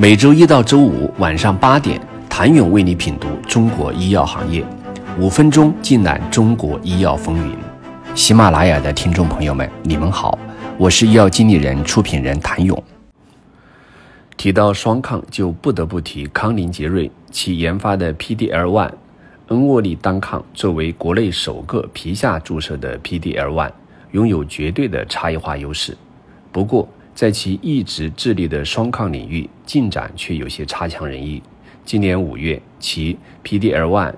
每周一到周五晚上八点，谭勇为你品读中国医药行业，五分钟尽览中国医药风云。喜马拉雅的听众朋友们，你们好，我是医药经理人、出品人谭勇。提到双抗，就不得不提康宁杰瑞，其研发的 PDL1 恩沃利单抗，作为国内首个皮下注射的 PDL1，拥有绝对的差异化优势。不过，在其一直致力的双抗领域进展却有些差强人意。今年五月，其 PDL1、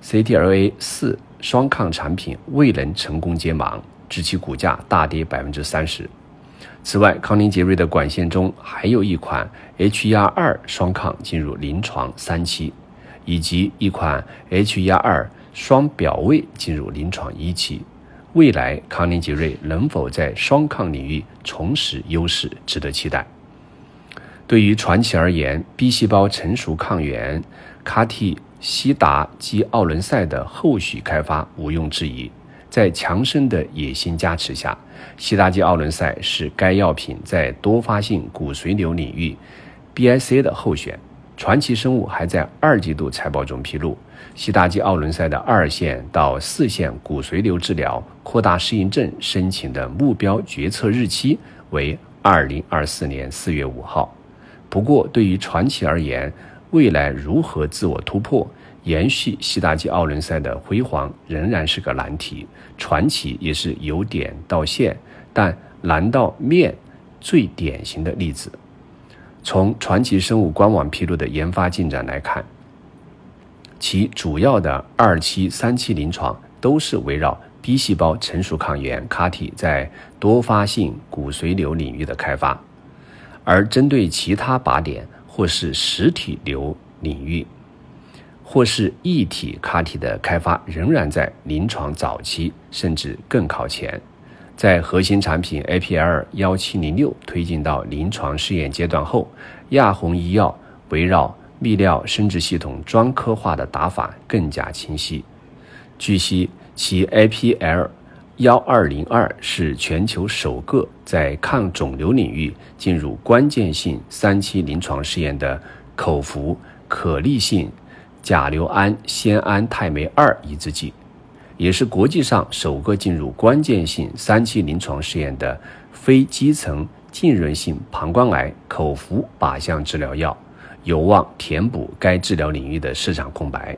CTLA 四双抗产品未能成功接盲，致其股价大跌百分之三十。此外，康宁杰瑞的管线中还有一款 HER 二双抗进入临床三期，以及一款 HER 二双表位进入临床一期。未来康宁杰瑞能否在双抗领域重拾优势，值得期待。对于传奇而言，B 细胞成熟抗原 CAR-T 西达基奥伦赛的后续开发毋庸置疑。在强生的野心加持下，西达基奥伦赛是该药品在多发性骨髓瘤领域 BIC 的候选。传奇生物还在二季度财报中披露。西达基奥伦赛的二线到四线骨髓瘤治疗扩大适应症申请的目标决策日期为二零二四年四月五号。不过，对于传奇而言，未来如何自我突破、延续西达基奥伦赛的辉煌，仍然是个难题。传奇也是由点到线，但难到面最典型的例子。从传奇生物官网披露的研发进展来看。其主要的二期、三期临床都是围绕 B 细胞成熟抗原 CAR-T 在多发性骨髓瘤领域的开发，而针对其他靶点或是实体瘤领域，或是异体 CAR-T 的开发仍然在临床早期，甚至更靠前。在核心产品 APL 幺七零六推进到临床试验阶段后，亚宏医药围绕泌尿生殖系统专科化的打法更加清晰。据悉，其 APL 幺二零二是全球首个在抗肿瘤领域进入关键性三期临床试验的口服可逆性甲硫胺酰胺肽酶二抑制剂，也是国际上首个进入关键性三期临床试验的非基层浸润性膀胱癌口服靶向治疗药。有望填补该治疗领域的市场空白。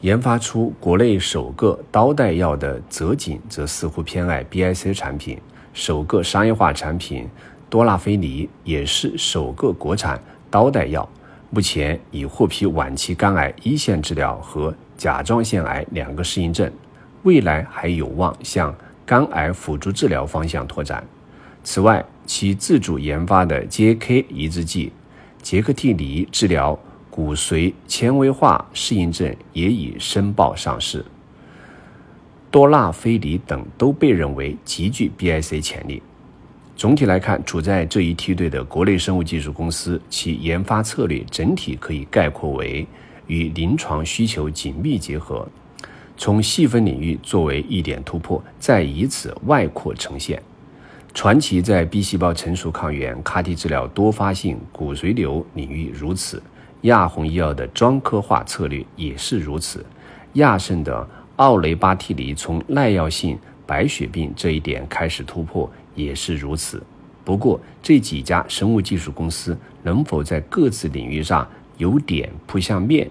研发出国内首个刀带药的泽锦，则似乎偏爱 BIC 产品。首个商业化产品多拉菲尼也是首个国产刀带药，目前已获批晚期肝癌一线治疗和甲状腺癌两个适应症，未来还有望向肝癌辅助治疗方向拓展。此外，其自主研发的 JK 抑制剂。杰克替尼治疗骨髓纤维化适应症也已申报上市，多纳菲尼等都被认为极具 BIC 潜力。总体来看，处在这一梯队的国内生物技术公司，其研发策略整体可以概括为与临床需求紧密结合，从细分领域作为一点突破，再以此外扩呈现。传奇在 B 细胞成熟抗原 CAR-T 治疗多发性骨髓瘤领域如此，亚宏医药的专科化策略也是如此，亚盛的奥雷巴替尼从耐药性白血病这一点开始突破也是如此。不过，这几家生物技术公司能否在各自领域上由点扑向面，